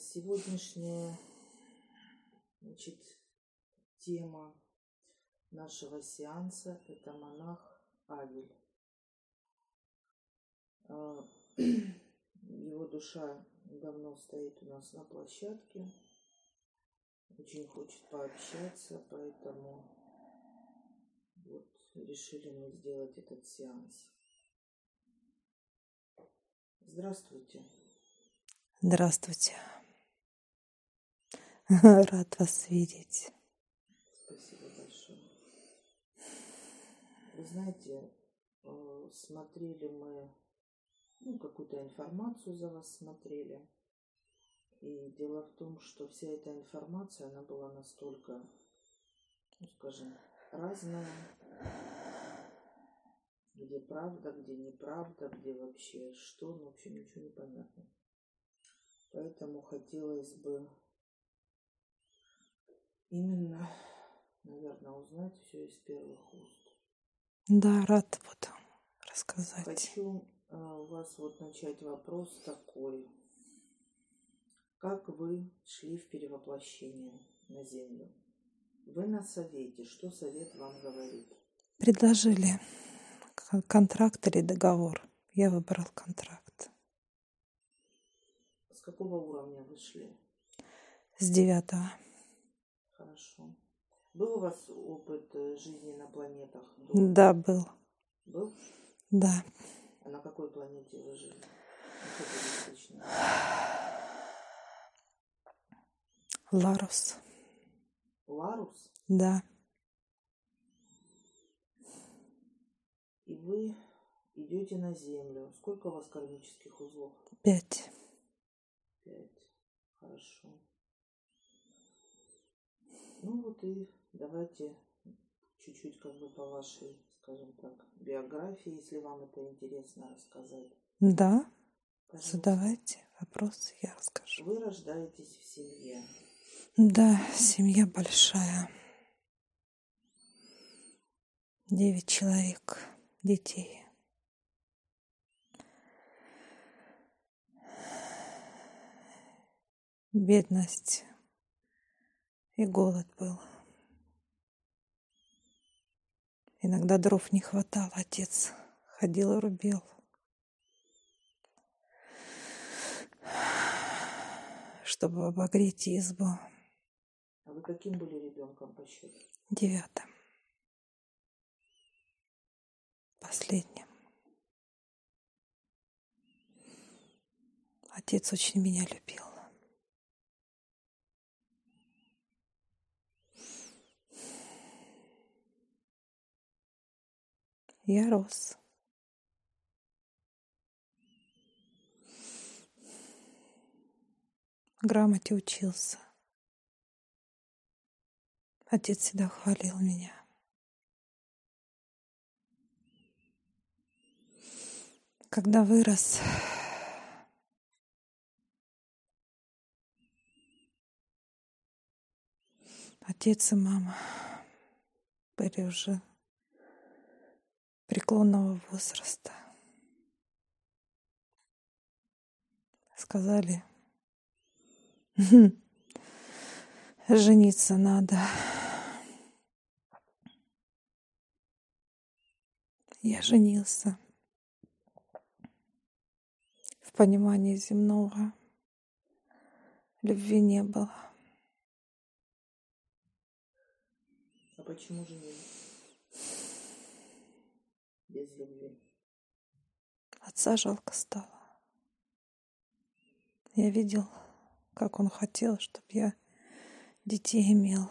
Сегодняшняя значит, тема нашего сеанса – это монах Авель. А, его душа давно стоит у нас на площадке, очень хочет пообщаться, поэтому вот решили мы сделать этот сеанс. Здравствуйте. Здравствуйте. Рад вас видеть. Спасибо большое. Вы знаете, э, смотрели мы ну, какую-то информацию за вас смотрели. И дело в том, что вся эта информация, она была настолько, ну, скажем, разная, где правда, где неправда, где вообще что, ну, в общем, ничего не понятно. Поэтому хотелось бы именно, наверное, узнать все из первых уст. Да, рад буду рассказать. Хочу э, у вас вот начать вопрос такой. Как вы шли в перевоплощение на Землю? Вы на совете. Что совет вам говорит? Предложили контракт или договор. Я выбрал контракт. С какого уровня вы шли? С девятого. Хорошо. Был у вас опыт э, жизни на планетах? До... Да, был. Был? Да. А на какой планете вы жили? Ларус. Ларус? Да. И вы идете на Землю. Сколько у вас кармических узлов? Пять. Пять. Хорошо. Ну вот и давайте чуть-чуть как бы по вашей, скажем так, биографии, если вам это интересно рассказать. Да. Пожалуйста. Задавайте вопросы, я расскажу. Вы рождаетесь в семье. Да, семья большая. Девять человек, детей. Бедность и голод был. Иногда дров не хватало, отец ходил и рубил. чтобы обогреть избу. А вы каким были ребенком по счету? Девятым. Последним. Отец очень меня любил. Я рос. Грамоте учился. Отец всегда хвалил меня. Когда вырос, отец и мама были уже преклонного возраста. Сказали, жениться надо. Я женился в понимании земного. Любви не было. А почему женились? Без любви. Отца жалко стало. Я видел, как он хотел, чтобы я детей имел,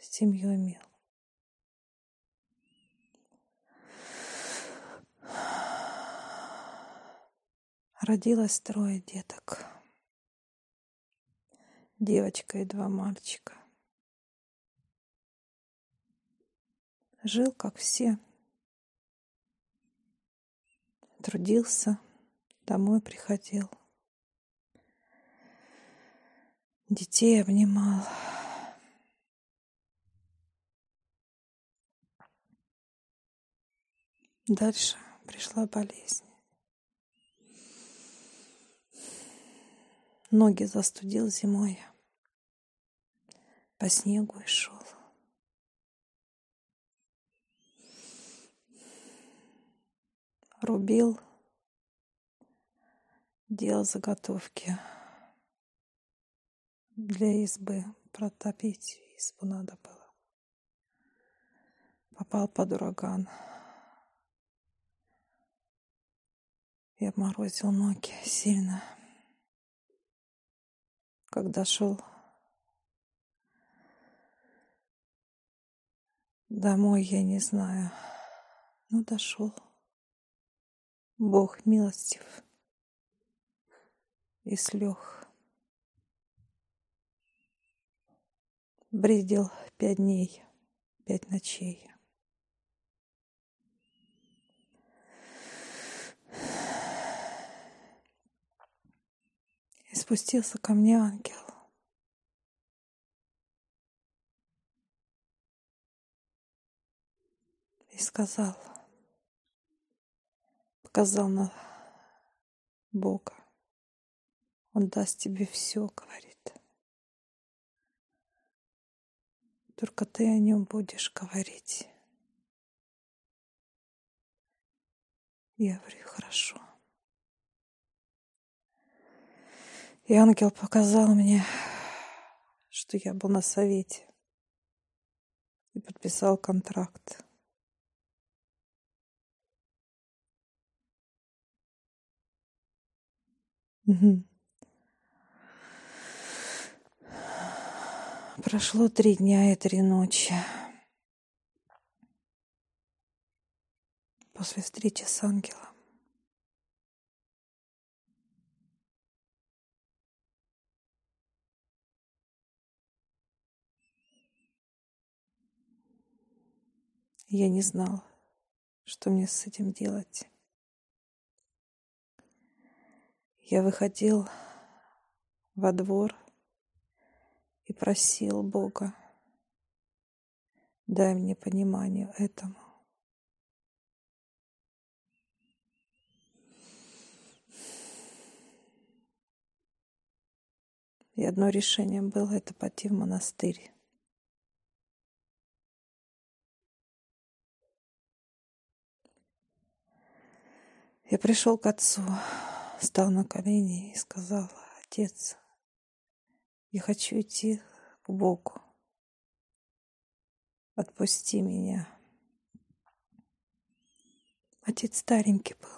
семью имел. Родилось трое деток. Девочка и два мальчика. Жил, как все трудился, домой приходил. Детей обнимал. Дальше пришла болезнь. ноги застудил зимой. По снегу и шел. Рубил, делал заготовки для избы. Протопить избу надо было. Попал под ураган. И обморозил ноги сильно. Когда шел домой, я не знаю. Ну, дошел. Бог милостив и слег. Бредил пять дней, пять ночей. И спустился ко мне ангел. И сказал, показал на Бога. Он даст тебе все, говорит. Только ты о нем будешь говорить. Я говорю, хорошо. И ангел показал мне, что я был на совете и подписал контракт. Прошло три дня и три ночи. После встречи с ангелом. Я не знал, что мне с этим делать. Я выходил во двор и просил Бога, дай мне понимание этому. И одно решение было это пойти в монастырь. Я пришел к отцу, стал на колени и сказал, отец, я хочу идти к Богу. Отпусти меня. Отец старенький был.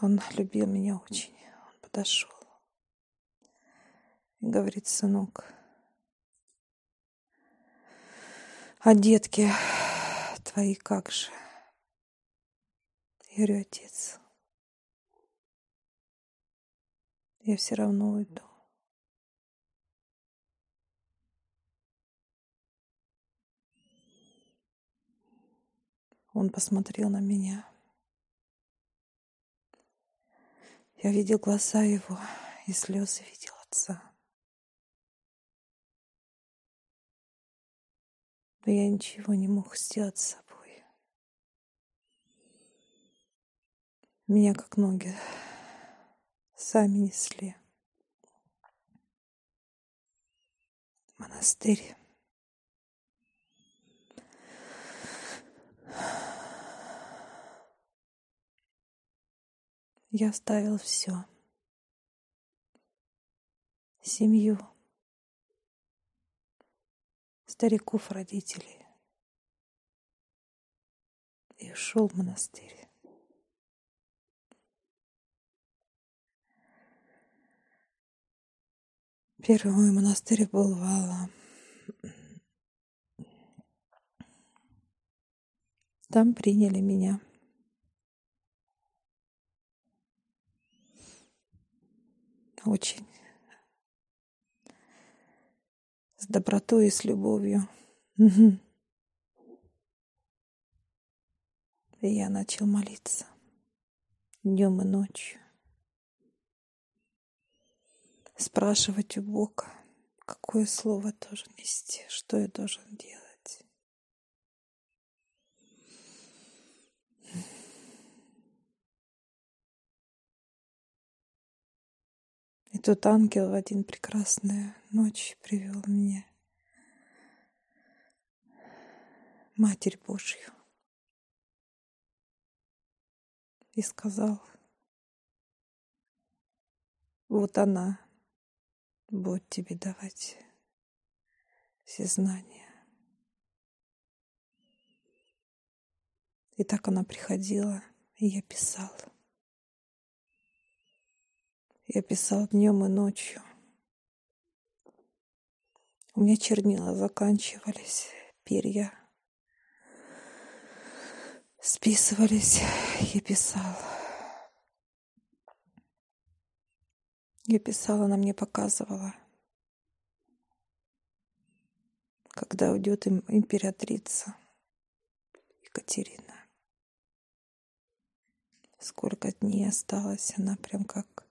Он любил меня очень. Он подошел и говорит, сынок, а детки твои как же? Говорю, отец, я все равно уйду. Он посмотрел на меня. Я видел глаза его и слезы видел отца. Но я ничего не мог сделать с собой. Меня как ноги сами несли. Монастырь. Я оставил все. Семью, стариков, родителей. И ушел в монастырь. Первый мой монастырь был Вала. Там приняли меня. Очень с добротой и с любовью. И я начал молиться днем и ночью спрашивать у Бога, какое слово должен нести, что я должен делать. И тут ангел в один прекрасную ночь привел меня Матерь Божью и сказал, вот она будет тебе давать все знания. И так она приходила, и я писал. Я писал днем и ночью. У меня чернила заканчивались, перья списывались, я писал. Я писала, она мне показывала, когда уйдет императрица Екатерина. Сколько дней осталось, она прям как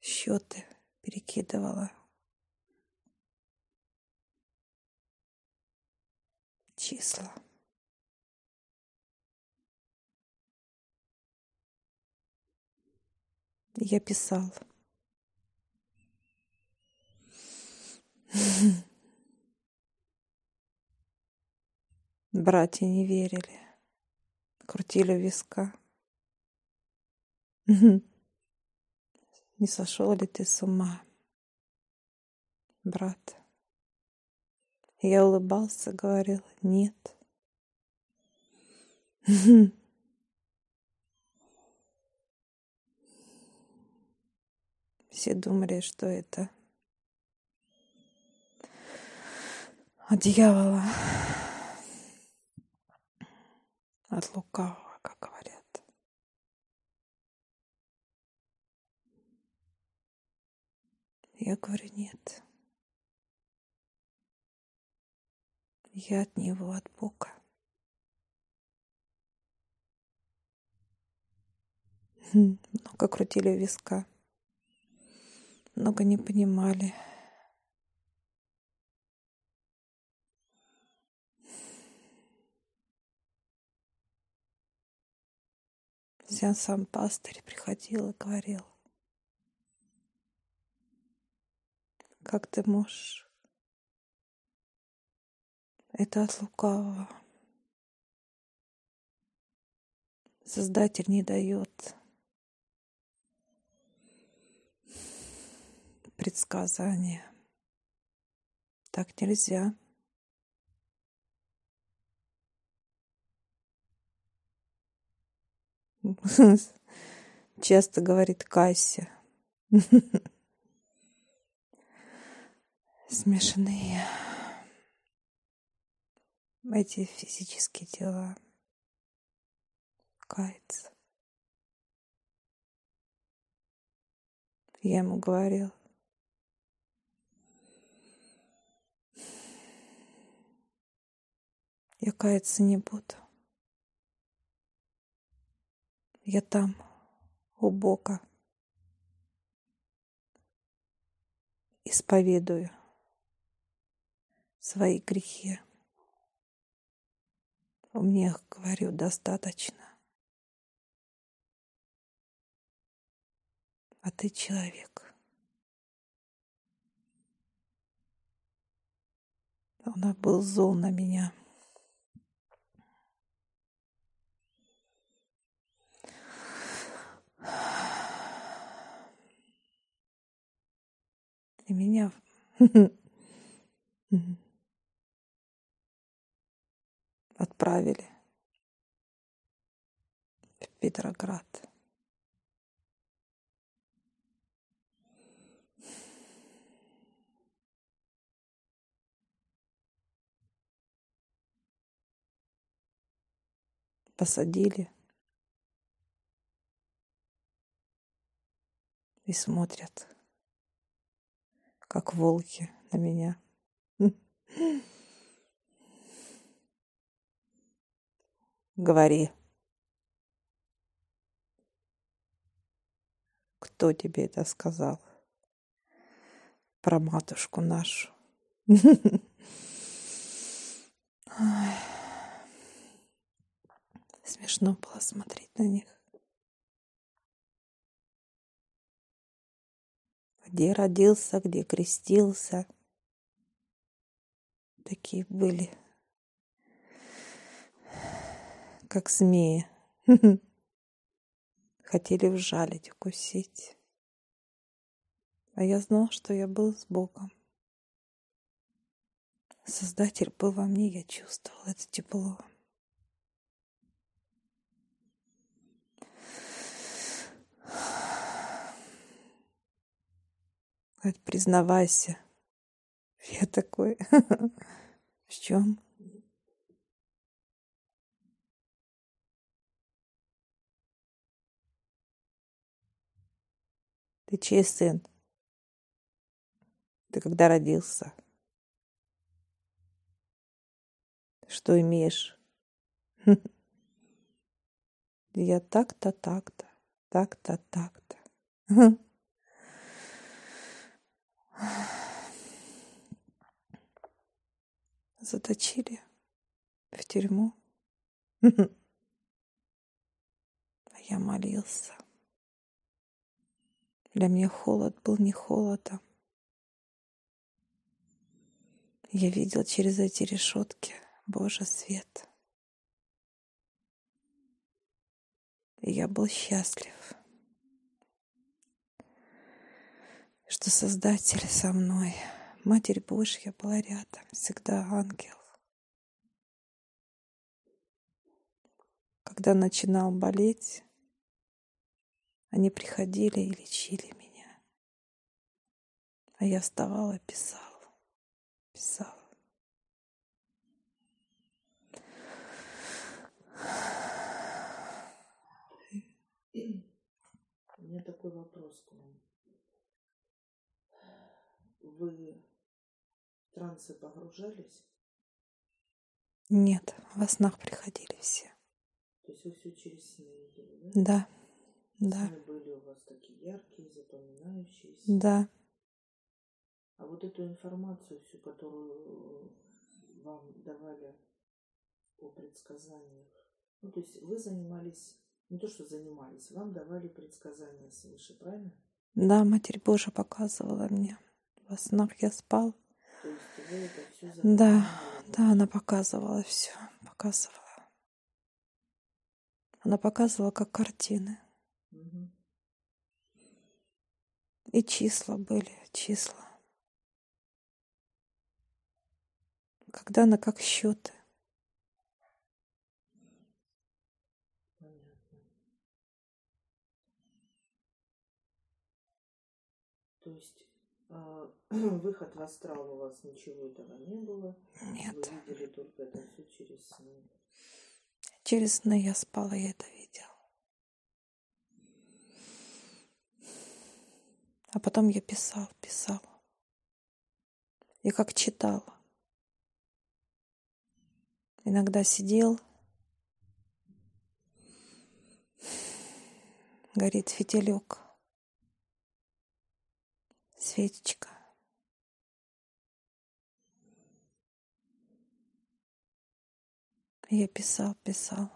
счеты перекидывала. числа. Я писал. Братья не верили. Крутили виска. Не сошел ли ты с ума, брат? Я улыбался, говорил, нет. Все думали, что это от дьявола, от лукавого, как говорят. Я говорю, нет. Я от него, от Бога. Много крутили виска. Много не понимали. Взял сам пастырь приходил и говорил, как ты можешь это от лукавого. Создатель не дает предсказания. Так нельзя. Часто говорит Кася. Смешанные эти физические дела. Кается. Я ему говорил. Я каяться не буду. Я там, у Бога. Исповедую свои грехи. Мне, говорю, достаточно. А ты человек. Он был зол на меня. И меня отправили в Петроград. Посадили и смотрят, как волки на меня. Говори. Кто тебе это сказал? Про матушку нашу. Смешно было смотреть на них. Где родился, где крестился. Такие были, как змеи. Хотели вжалить, укусить. А я знал, что я был с Богом. Создатель был во мне, я чувствовал это тепло. Говорит, признавайся. Я такой, в чем? Ты чей сын? Ты когда родился? Что имеешь? Я так-то, так-то, так-то, так-то. Заточили в тюрьму. А я молился. Для меня холод был не холодом. Я видел через эти решетки Божий свет. И я был счастлив, что Создатель со мной, Матерь Божья была рядом, всегда ангел. Когда начинал болеть, они приходили и лечили меня. А я вставала, писала, писала. У меня такой вопрос к вам. Вы в трансы погружались? Нет, во снах приходили все. То есть вы все через сны видели, да? Да. Да. Сны были у вас такие яркие, запоминающиеся. Да. А вот эту информацию всю, которую вам давали о предсказаниях, ну, то есть вы занимались, не то что занимались, вам давали предсказания свыше, правильно? Да, Матерь Божия показывала мне. Во снах я спал. Да, да, она показывала все, показывала. Она показывала как картины. И числа были, числа. Когда она как счеты. То есть выход в астрал у вас ничего этого не было? Нет. Вы видели только это все через сны? Через сны я спала, я это видела. А потом я писал, писал. И как читал. Иногда сидел, горит фитилек, свечечка. Я писал, писал.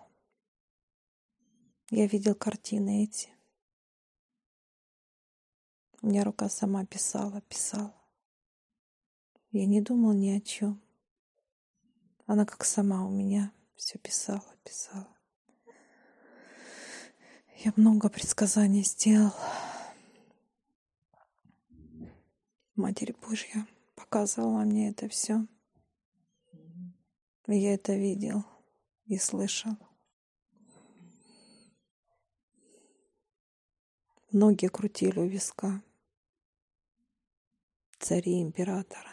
Я видел картины эти. У меня рука сама писала, писала. Я не думал ни о чем. Она как сама у меня все писала, писала. Я много предсказаний сделал. Матерь Божья показывала мне это все. Я это видел и слышал. Ноги крутили у виска. Цари императора.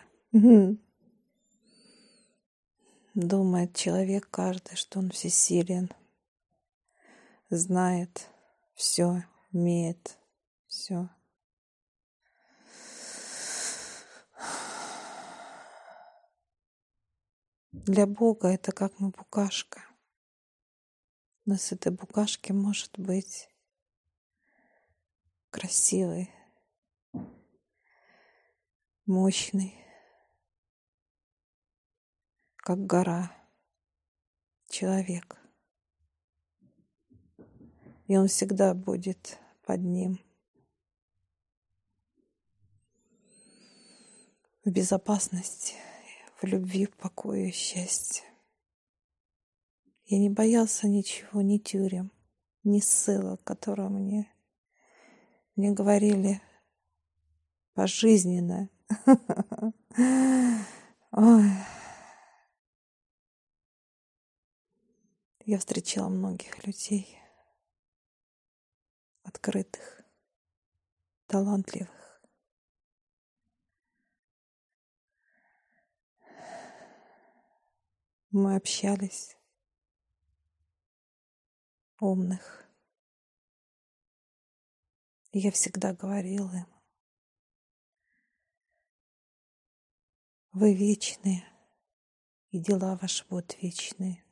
Думает человек каждый, что он всесилен, знает все, умеет все. Для Бога это как мы букашка. Но с этой букашки может быть красивый, мощный, как гора, человек. И он всегда будет под ним. в безопасности, в любви, в покое и счастье. Я не боялся ничего, ни тюрем, ни ссылок, которые мне, мне говорили пожизненно. Я встречала многих людей, открытых, талантливых. Мы общались, умных. Я всегда говорила им, вы вечные, и дела ваши будут вечные.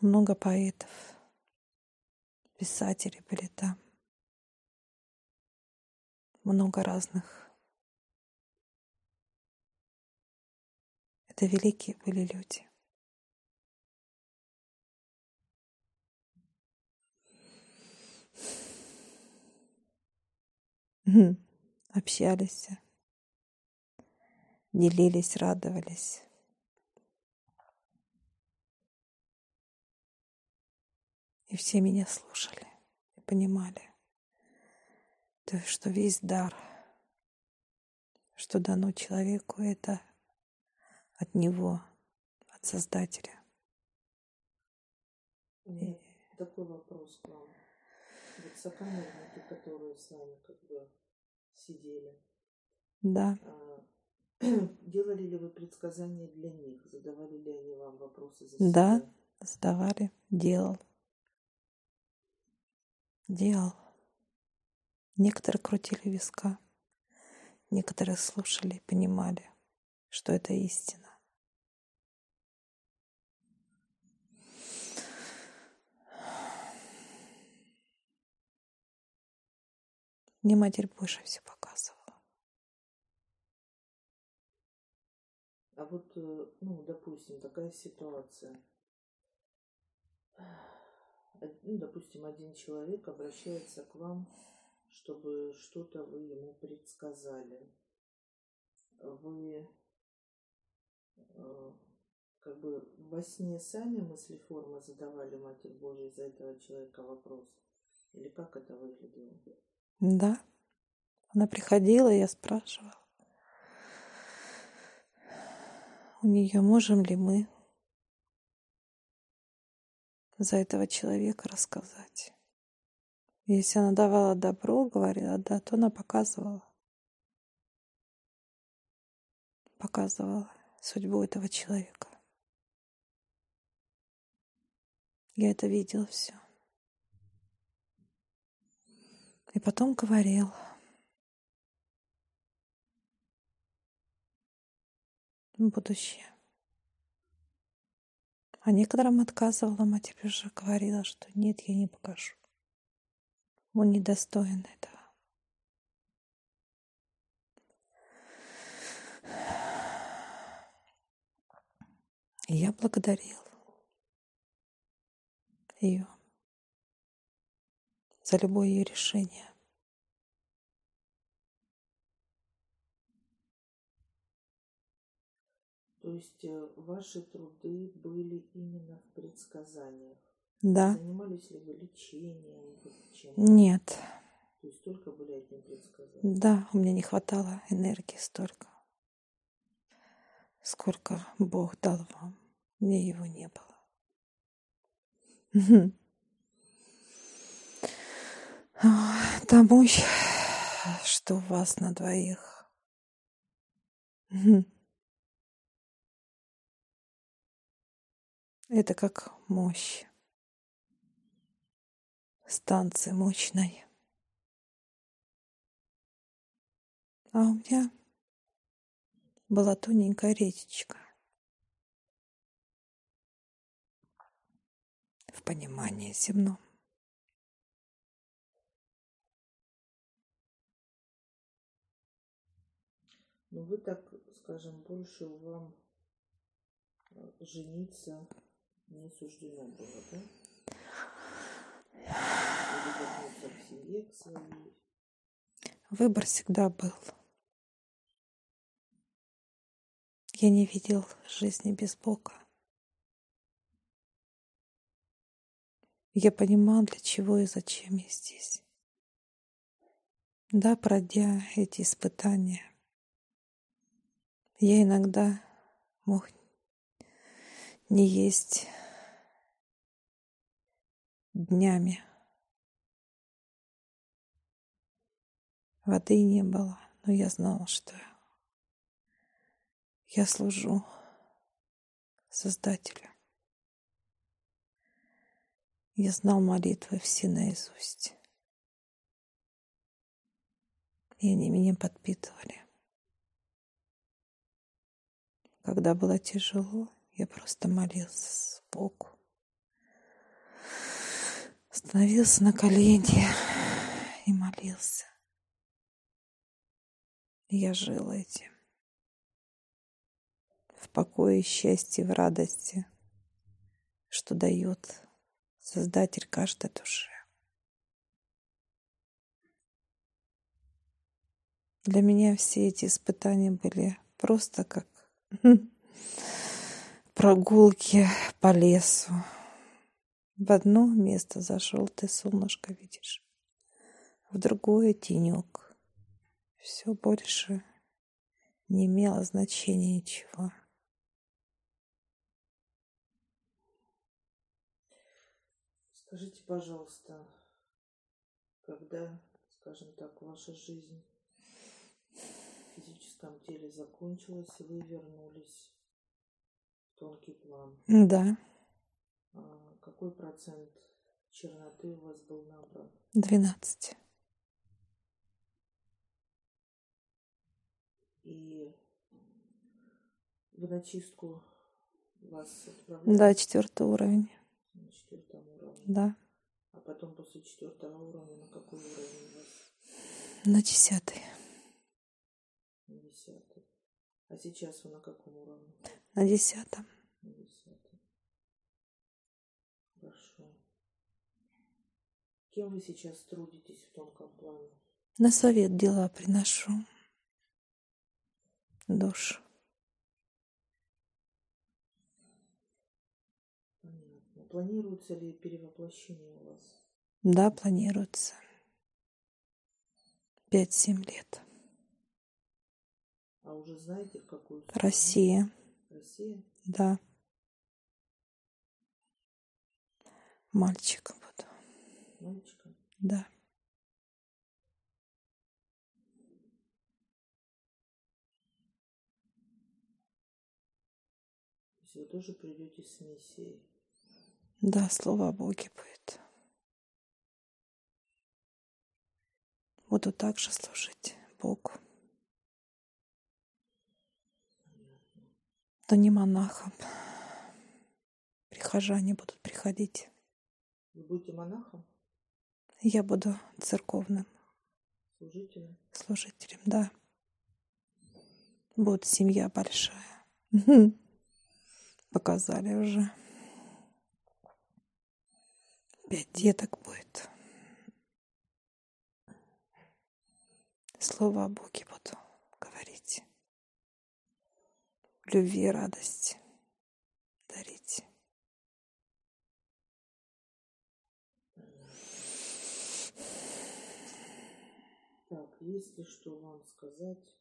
Много поэтов, писателей были там. Много разных. Это великие были люди. Общались, делились, радовались. И все меня слушали и понимали, то что весь дар, что дано человеку, это от него, от Создателя. И... Такой вопрос к вам. Вот сокамерники, которые с вами как бы сидели. Да. А, делали ли вы предсказания для них? Задавали ли они вам вопросы за себя? Да, задавали, делал делал. Некоторые крутили виска, некоторые слушали и понимали, что это истина. Мне матерь больше все показывала. А вот, э, ну, допустим, такая ситуация ну, допустим, один человек обращается к вам, чтобы что-то вы ему предсказали. Вы э, как бы во сне сами мысли формы задавали Матерь Божией за этого человека вопрос? Или как это выглядело? Да. Она приходила, я спрашивала. У нее можем ли мы за этого человека рассказать. Если она давала добро, говорила да, то она показывала. Показывала судьбу этого человека. Я это видел все. И потом говорил. Будущее. А некоторым отказывала, мать уже говорила, что нет, я не покажу. Он недостоин этого. И я благодарил ее за любое ее решение. То есть э, ваши труды были именно в предсказаниях? Да. Занимались ли вы лечением? Чем? Нет. То есть только были одни предсказания? Да, у меня не хватало энергии столько. Сколько Бог дал вам, мне его не было. Мощь, что у вас на двоих. Это как мощь. Станции мощной. А у меня была тоненькая речечка. В понимании земном. Ну вы так, скажем, больше вам э, жениться не суждено было, да? Выбор всегда был. Я не видел жизни без Бога. Я понимал, для чего и зачем я здесь. Да, пройдя эти испытания, я иногда мог не есть днями. Воды не было, но я знала, что я служу Создателю. Я знал молитвы все наизусть. И они меня подпитывали. Когда было тяжело, я просто молился Богу. Становился на колени и молился. Я жил этим. В покое, счастье, в радости, что дает Создатель каждой души. Для меня все эти испытания были просто как прогулки по лесу. В одно место зашел, ты солнышко видишь, в другое тенек. Все больше не имело значения ничего. Скажите, пожалуйста, когда, скажем так, ваша жизнь физическом теле закончилась, и вы вернулись в тонкий план? Да. А какой процент черноты у вас был набран? Двенадцать. И в начистку вас отправляли? Да, четвертый уровень. На четвертом уровне. Да. А потом после четвертого уровня на какой уровень у вас? На десятый. На десятый. А сейчас вы на каком уровне? На десятом. На десятом. Хорошо. Кем вы сейчас трудитесь в тонком плане? На совет дела приношу. Душ. Понятно. Планируется ли перевоплощение у вас? Да, планируется. Пять-семь лет. А уже знаете, в какую страну? Россия. Россия? Да. Мальчика буду. Мальчика? Да. То есть вы тоже придете с миссией? Да, слово о Боге будет. Буду также служить Богу. Но не монахом. Прихожане будут приходить. Вы будете монахом? Я буду церковным Служителем? служителем, да. Будет семья большая. Показали уже. Пять деток будет. Слово о Боге буду говорить. Любви и радости дарить. Так, есть ли что вам сказать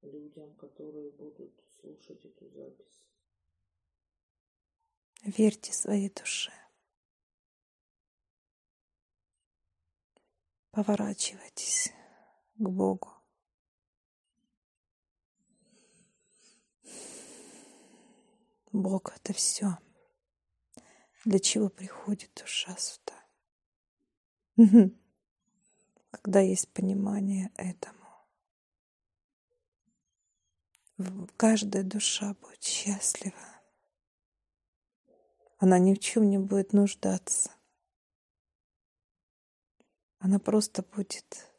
людям, которые будут слушать эту запись? Верьте своей душе. Поворачивайтесь к Богу. Бог — это все. Для чего приходит душа сюда? Когда есть понимание этому, каждая душа будет счастлива. Она ни в чем не будет нуждаться. Она просто будет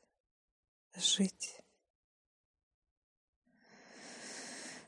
жить.